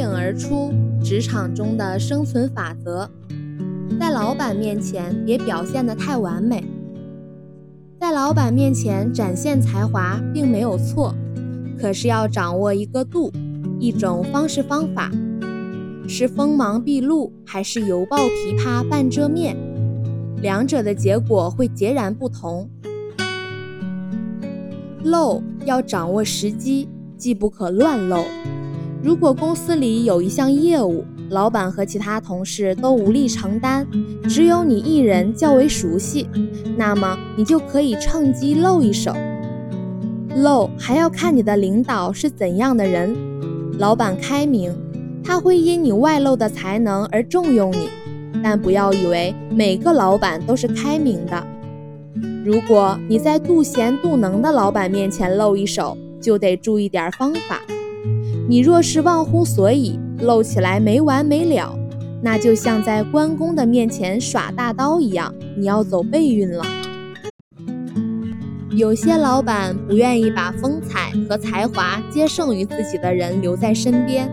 颖而出，职场中的生存法则：在老板面前别表现得太完美。在老板面前展现才华并没有错，可是要掌握一个度，一种方式方法，是锋芒毕露还是犹抱琵琶半遮面，两者的结果会截然不同。露要掌握时机，既不可乱露。如果公司里有一项业务，老板和其他同事都无力承担，只有你一人较为熟悉，那么你就可以趁机露一手。露还要看你的领导是怎样的人。老板开明，他会因你外露的才能而重用你，但不要以为每个老板都是开明的。如果你在妒贤妒能的老板面前露一手，就得注意点方法。你若是忘乎所以，露起来没完没了，那就像在关公的面前耍大刀一样，你要走背运了。有些老板不愿意把风采和才华皆胜于自己的人留在身边，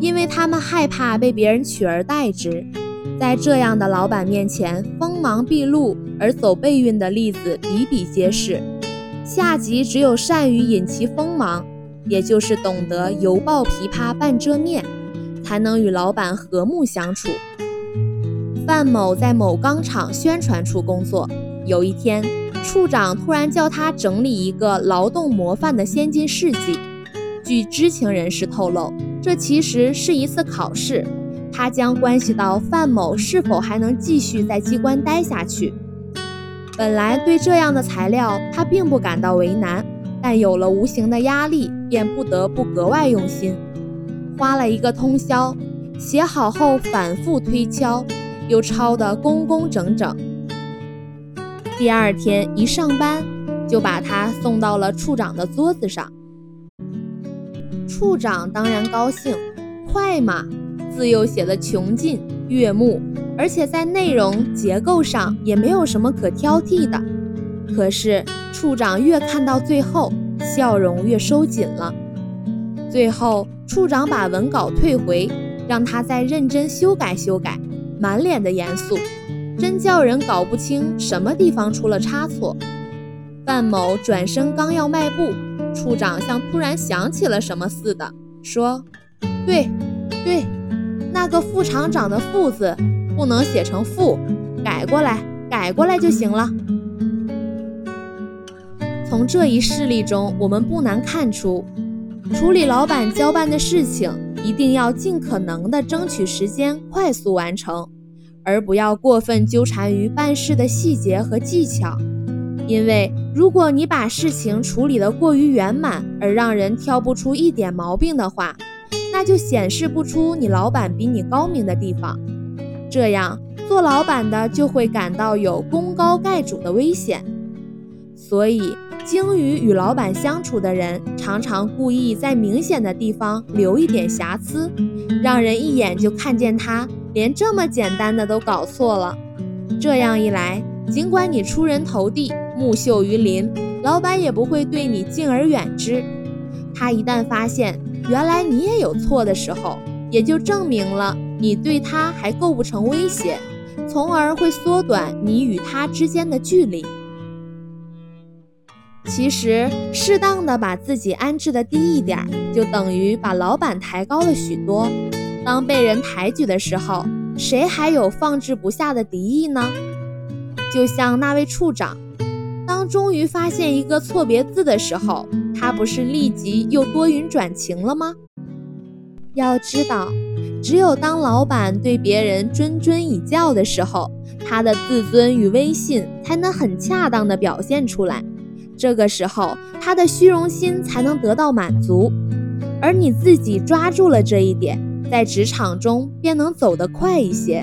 因为他们害怕被别人取而代之。在这样的老板面前，锋芒毕露而走背运的例子比比皆是。下级只有善于引其锋芒。也就是懂得犹抱琵琶半遮面，才能与老板和睦相处。范某在某钢厂宣传处工作，有一天，处长突然叫他整理一个劳动模范的先进事迹。据知情人士透露，这其实是一次考试，它将关系到范某是否还能继续在机关待下去。本来对这样的材料，他并不感到为难。但有了无形的压力，便不得不格外用心，花了一个通宵，写好后反复推敲，又抄得工工整整。第二天一上班，就把它送到了处长的桌子上。处长当然高兴，快嘛，字又写得穷尽悦目，而且在内容结构上也没有什么可挑剔的。可是处长越看到最后，笑容越收紧了。最后，处长把文稿退回，让他再认真修改修改，满脸的严肃，真叫人搞不清什么地方出了差错。范某转身刚要迈步，处长像突然想起了什么似的，说：“对，对，那个副厂长的‘副’字不能写成‘副’，改过来，改过来就行了。”从这一事例中，我们不难看出，处理老板交办的事情，一定要尽可能的争取时间，快速完成，而不要过分纠缠于办事的细节和技巧。因为如果你把事情处理得过于圆满，而让人挑不出一点毛病的话，那就显示不出你老板比你高明的地方。这样做老板的就会感到有功高盖主的危险。所以。鲸鱼与老板相处的人，常常故意在明显的地方留一点瑕疵，让人一眼就看见他连这么简单的都搞错了。这样一来，尽管你出人头地、木秀于林，老板也不会对你敬而远之。他一旦发现原来你也有错的时候，也就证明了你对他还构不成威胁，从而会缩短你与他之间的距离。其实，适当的把自己安置的低一点，就等于把老板抬高了许多。当被人抬举的时候，谁还有放置不下的敌意呢？就像那位处长，当终于发现一个错别字的时候，他不是立即又多云转晴了吗？要知道，只有当老板对别人谆谆以教的时候，他的自尊与威信才能很恰当的表现出来。这个时候，他的虚荣心才能得到满足，而你自己抓住了这一点，在职场中便能走得快一些。